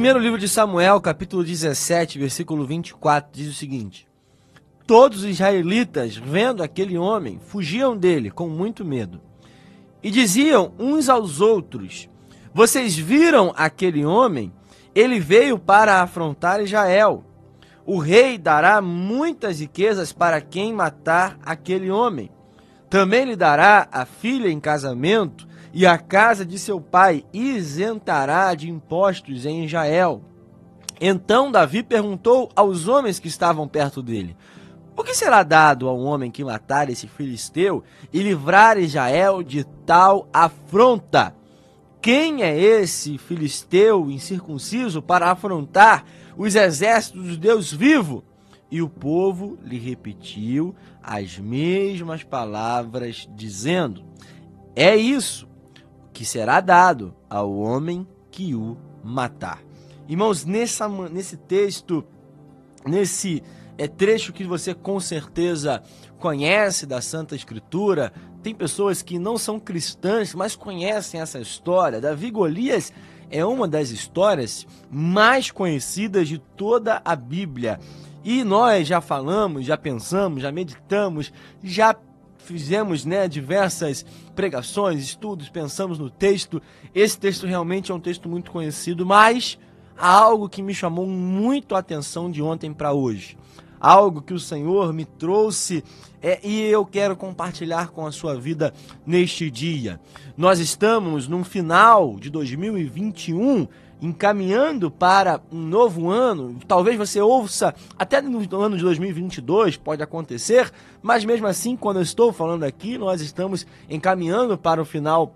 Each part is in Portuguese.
Primeiro livro de Samuel, capítulo 17, versículo 24, diz o seguinte: Todos os israelitas, vendo aquele homem, fugiam dele com muito medo. E diziam uns aos outros: Vocês viram aquele homem? Ele veio para afrontar Israel. O rei dará muitas riquezas para quem matar aquele homem. Também lhe dará a filha em casamento e a casa de seu pai isentará de impostos em Israel. Então Davi perguntou aos homens que estavam perto dele: O que será dado ao homem que matar esse filisteu e livrar Israel de tal afronta? Quem é esse filisteu incircunciso para afrontar os exércitos do Deus vivo? E o povo lhe repetiu as mesmas palavras, dizendo: É isso que será dado ao homem que o matar. Irmãos, nessa, nesse texto, nesse é, trecho que você com certeza conhece da Santa Escritura, tem pessoas que não são cristãs, mas conhecem essa história. Davi Golias é uma das histórias mais conhecidas de toda a Bíblia. E nós já falamos, já pensamos, já meditamos, já fizemos né, diversas pregações, estudos, pensamos no texto. Esse texto realmente é um texto muito conhecido, mas há algo que me chamou muito a atenção de ontem para hoje. Algo que o Senhor me trouxe é, e eu quero compartilhar com a sua vida neste dia. Nós estamos no final de 2021 encaminhando para um novo ano. Talvez você ouça até no ano de 2022, pode acontecer, mas mesmo assim, quando eu estou falando aqui, nós estamos encaminhando para o final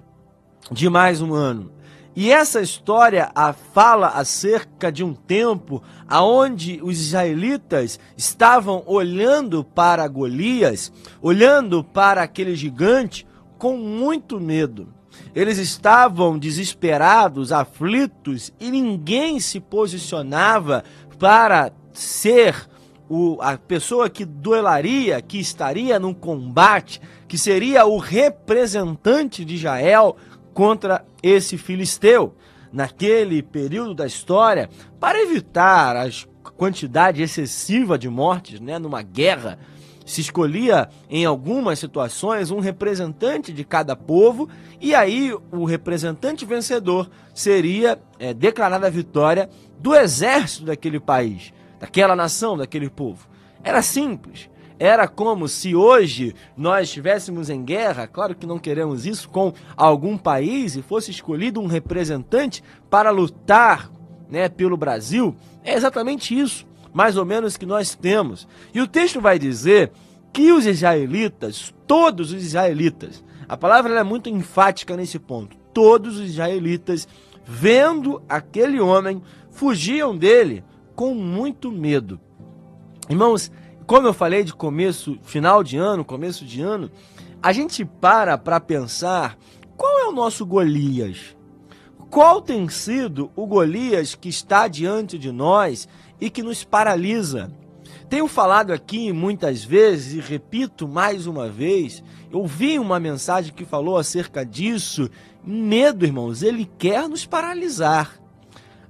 de mais um ano. E essa história a, fala acerca de um tempo aonde os israelitas estavam olhando para Golias, olhando para aquele gigante com muito medo. Eles estavam desesperados, aflitos e ninguém se posicionava para ser o, a pessoa que duelaria, que estaria no combate, que seria o representante de Israel contra esse filisteu. Naquele período da história, para evitar a quantidade excessiva de mortes né, numa guerra, se escolhia em algumas situações um representante de cada povo e aí o representante vencedor seria é, declarada a vitória do exército daquele país, daquela nação, daquele povo. Era simples. Era como se hoje nós estivéssemos em guerra, claro que não queremos isso, com algum país e fosse escolhido um representante para lutar né, pelo Brasil. É exatamente isso mais ou menos que nós temos. E o texto vai dizer que os israelitas, todos os israelitas, a palavra é muito enfática nesse ponto, todos os israelitas, vendo aquele homem, fugiam dele com muito medo. Irmãos, como eu falei de começo, final de ano, começo de ano, a gente para para pensar qual é o nosso Golias. Qual tem sido o Golias que está diante de nós e que nos paralisa. Tenho falado aqui muitas vezes e repito mais uma vez, eu vi uma mensagem que falou acerca disso. Medo, irmãos, ele quer nos paralisar.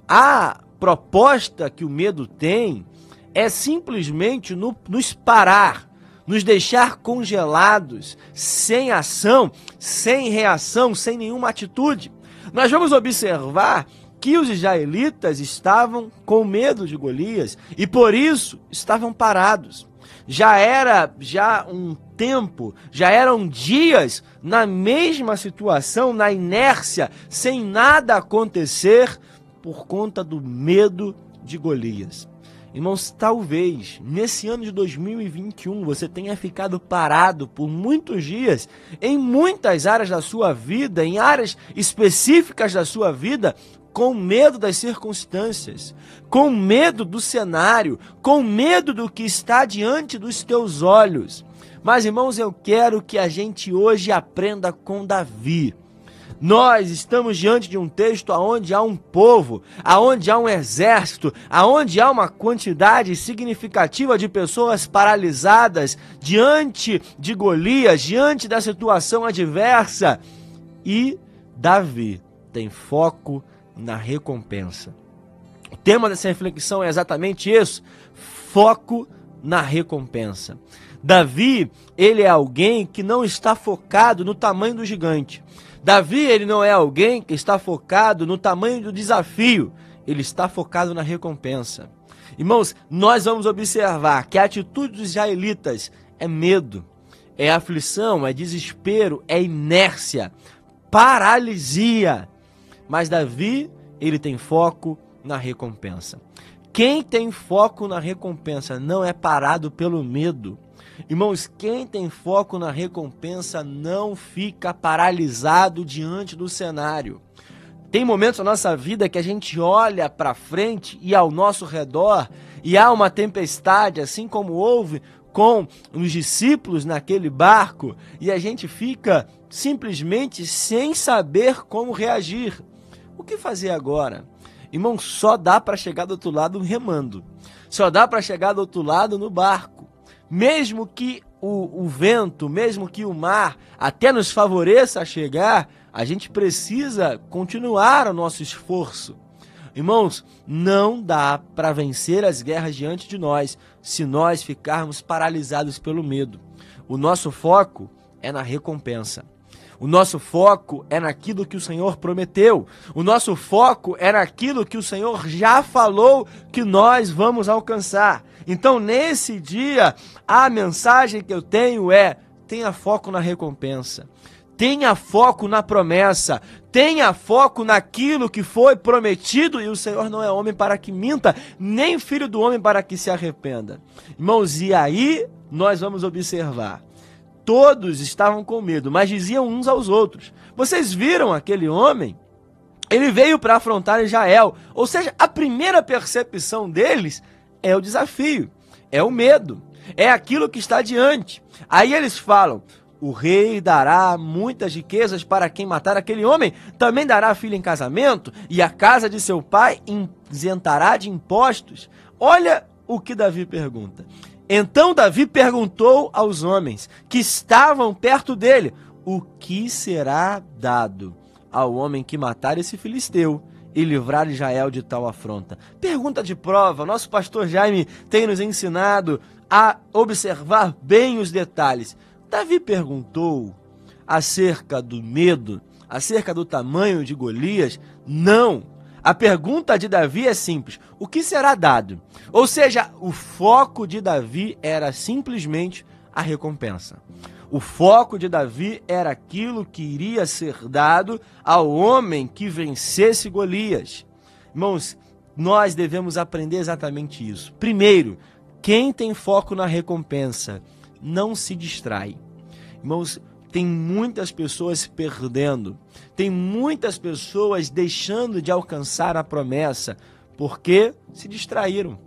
A proposta que o medo tem é simplesmente no, nos parar, nos deixar congelados, sem ação, sem reação, sem nenhuma atitude. Nós vamos observar que os israelitas estavam com medo de Golias e por isso estavam parados. Já era já um tempo, já eram dias na mesma situação, na inércia, sem nada acontecer por conta do medo de Golias. Irmãos, talvez nesse ano de 2021 você tenha ficado parado por muitos dias em muitas áreas da sua vida, em áreas específicas da sua vida, com medo das circunstâncias, com medo do cenário, com medo do que está diante dos teus olhos. Mas, irmãos, eu quero que a gente hoje aprenda com Davi. Nós estamos diante de um texto aonde há um povo, aonde há um exército, aonde há uma quantidade significativa de pessoas paralisadas diante de Golias, diante da situação adversa. E Davi tem foco na recompensa. O tema dessa reflexão é exatamente isso: foco na recompensa. Davi, ele é alguém que não está focado no tamanho do gigante. Davi, ele não é alguém que está focado no tamanho do desafio, ele está focado na recompensa. Irmãos, nós vamos observar que a atitude dos israelitas é medo, é aflição, é desespero, é inércia, paralisia. Mas Davi, ele tem foco na recompensa. Quem tem foco na recompensa não é parado pelo medo. Irmãos, quem tem foco na recompensa não fica paralisado diante do cenário. Tem momentos na nossa vida que a gente olha para frente e ao nosso redor e há uma tempestade, assim como houve com os discípulos naquele barco, e a gente fica simplesmente sem saber como reagir. O que fazer agora? Irmão, só dá para chegar do outro lado remando. Só dá para chegar do outro lado no barco mesmo que o, o vento, mesmo que o mar até nos favoreça a chegar, a gente precisa continuar o nosso esforço. Irmãos, não dá para vencer as guerras diante de nós se nós ficarmos paralisados pelo medo. O nosso foco é na recompensa. O nosso foco é naquilo que o Senhor prometeu. O nosso foco é naquilo que o Senhor já falou que nós vamos alcançar. Então, nesse dia, a mensagem que eu tenho é: tenha foco na recompensa. Tenha foco na promessa, tenha foco naquilo que foi prometido, e o Senhor não é homem para que minta, nem filho do homem para que se arrependa. Irmãos, e aí nós vamos observar. Todos estavam com medo, mas diziam uns aos outros: Vocês viram aquele homem? Ele veio para afrontar Israel. Ou seja, a primeira percepção deles é o desafio, é o medo, é aquilo que está diante. Aí eles falam: o rei dará muitas riquezas para quem matar aquele homem, também dará filho em casamento, e a casa de seu pai isentará de impostos. Olha o que Davi pergunta. Então Davi perguntou aos homens que estavam perto dele: O que será dado ao homem que matar esse filisteu? e livrar Israel de tal afronta. Pergunta de prova: nosso pastor Jaime tem nos ensinado a observar bem os detalhes. Davi perguntou acerca do medo, acerca do tamanho de Golias? Não. A pergunta de Davi é simples: o que será dado? Ou seja, o foco de Davi era simplesmente a recompensa. O foco de Davi era aquilo que iria ser dado ao homem que vencesse Golias. Irmãos, nós devemos aprender exatamente isso. Primeiro, quem tem foco na recompensa não se distrai. Irmãos, tem muitas pessoas se perdendo, tem muitas pessoas deixando de alcançar a promessa porque se distraíram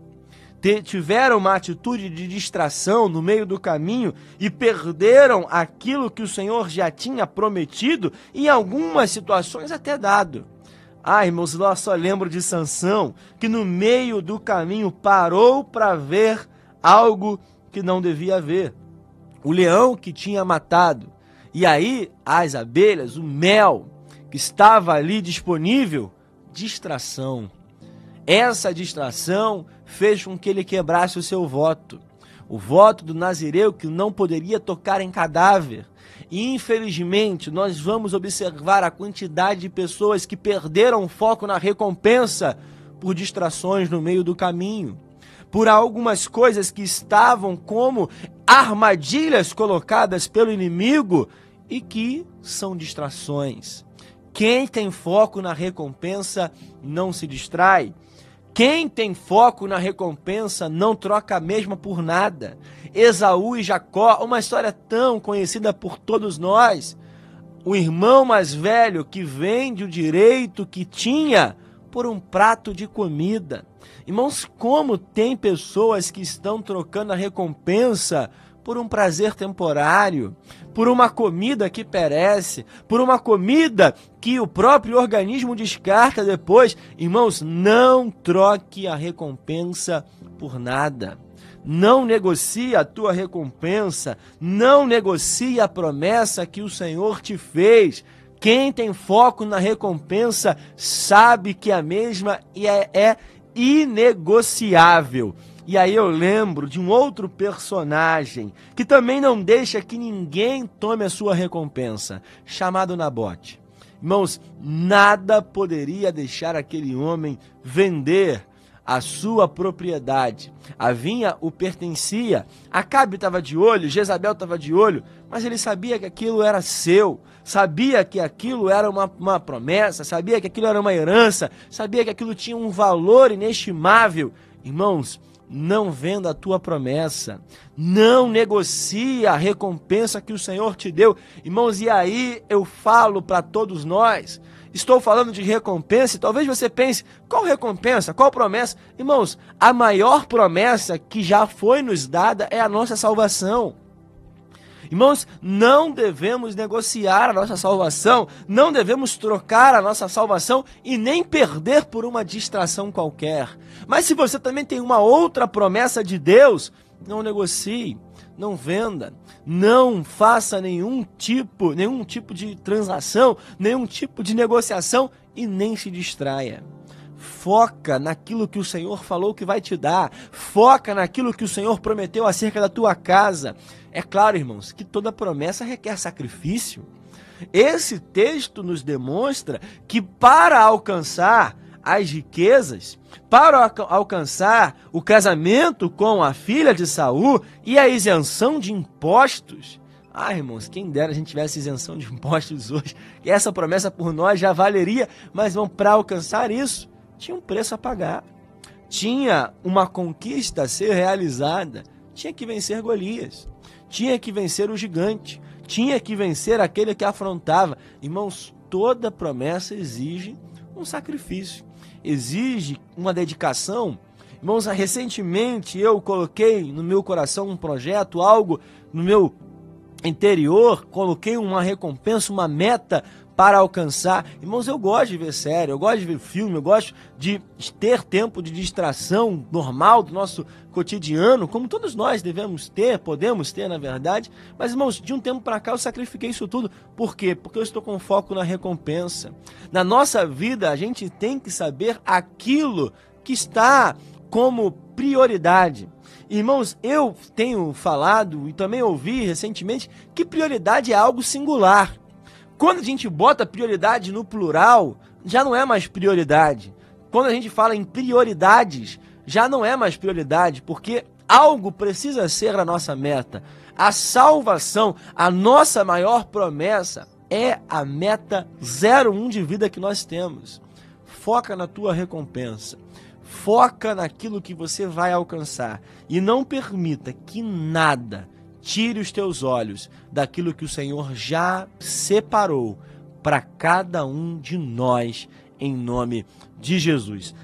tiveram uma atitude de distração no meio do caminho e perderam aquilo que o Senhor já tinha prometido e em algumas situações até dado. Ah, irmãos, eu só lembro de Sansão, que no meio do caminho parou para ver algo que não devia ver. O leão que tinha matado. E aí, as abelhas, o mel que estava ali disponível, distração. Essa distração fez com que ele quebrasse o seu voto. O voto do Nazireu que não poderia tocar em cadáver. E infelizmente, nós vamos observar a quantidade de pessoas que perderam o foco na recompensa por distrações no meio do caminho, por algumas coisas que estavam como armadilhas colocadas pelo inimigo e que são distrações. Quem tem foco na recompensa não se distrai. Quem tem foco na recompensa não troca a mesma por nada. Esaú e Jacó, uma história tão conhecida por todos nós. O irmão mais velho que vende o direito que tinha por um prato de comida. Irmãos, como tem pessoas que estão trocando a recompensa por um prazer temporário, por uma comida que perece, por uma comida que o próprio organismo descarta depois. Irmãos, não troque a recompensa por nada. Não negocie a tua recompensa, não negocie a promessa que o Senhor te fez. Quem tem foco na recompensa sabe que a mesma é, é inegociável. E aí eu lembro de um outro personagem que também não deixa que ninguém tome a sua recompensa, chamado Nabote. Irmãos, nada poderia deixar aquele homem vender a sua propriedade. A vinha o pertencia. Acabe estava de olho, Jezabel estava de olho, mas ele sabia que aquilo era seu, sabia que aquilo era uma, uma promessa, sabia que aquilo era uma herança, sabia que aquilo tinha um valor inestimável. Irmãos, não venda a tua promessa, não negocie a recompensa que o Senhor te deu. Irmãos, e aí eu falo para todos nós, estou falando de recompensa, e talvez você pense, qual recompensa, qual promessa? Irmãos, a maior promessa que já foi nos dada é a nossa salvação. Irmãos, não devemos negociar a nossa salvação, não devemos trocar a nossa salvação e nem perder por uma distração qualquer. Mas se você também tem uma outra promessa de Deus, não negocie, não venda, não faça nenhum tipo, nenhum tipo de transação, nenhum tipo de negociação e nem se distraia. Foca naquilo que o Senhor falou que vai te dar. Foca naquilo que o Senhor prometeu acerca da tua casa. É claro, irmãos, que toda promessa requer sacrifício. Esse texto nos demonstra que para alcançar as riquezas, para alcançar o casamento com a filha de Saul e a isenção de impostos. Ah, irmãos, quem dera a gente tivesse isenção de impostos hoje, essa promessa por nós já valeria, mas vão para alcançar isso, tinha um preço a pagar. Tinha uma conquista a ser realizada, tinha que vencer Golias tinha que vencer o gigante, tinha que vencer aquele que afrontava. Irmãos, toda promessa exige um sacrifício, exige uma dedicação. Irmãos, recentemente eu coloquei no meu coração um projeto, algo no meu interior, coloquei uma recompensa, uma meta para alcançar. Irmãos, eu gosto de ver série, eu gosto de ver filme, eu gosto de ter tempo de distração normal do nosso cotidiano, como todos nós devemos ter, podemos ter, na verdade. Mas, irmãos, de um tempo para cá eu sacrifiquei isso tudo. Por quê? Porque eu estou com foco na recompensa. Na nossa vida, a gente tem que saber aquilo que está como prioridade. Irmãos, eu tenho falado e também ouvi recentemente que prioridade é algo singular. Quando a gente bota prioridade no plural, já não é mais prioridade. Quando a gente fala em prioridades, já não é mais prioridade, porque algo precisa ser a nossa meta. A salvação, a nossa maior promessa, é a meta 01 de vida que nós temos. Foca na tua recompensa. Foca naquilo que você vai alcançar. E não permita que nada tire os teus olhos daquilo que o Senhor já separou para cada um de nós, em nome de Jesus.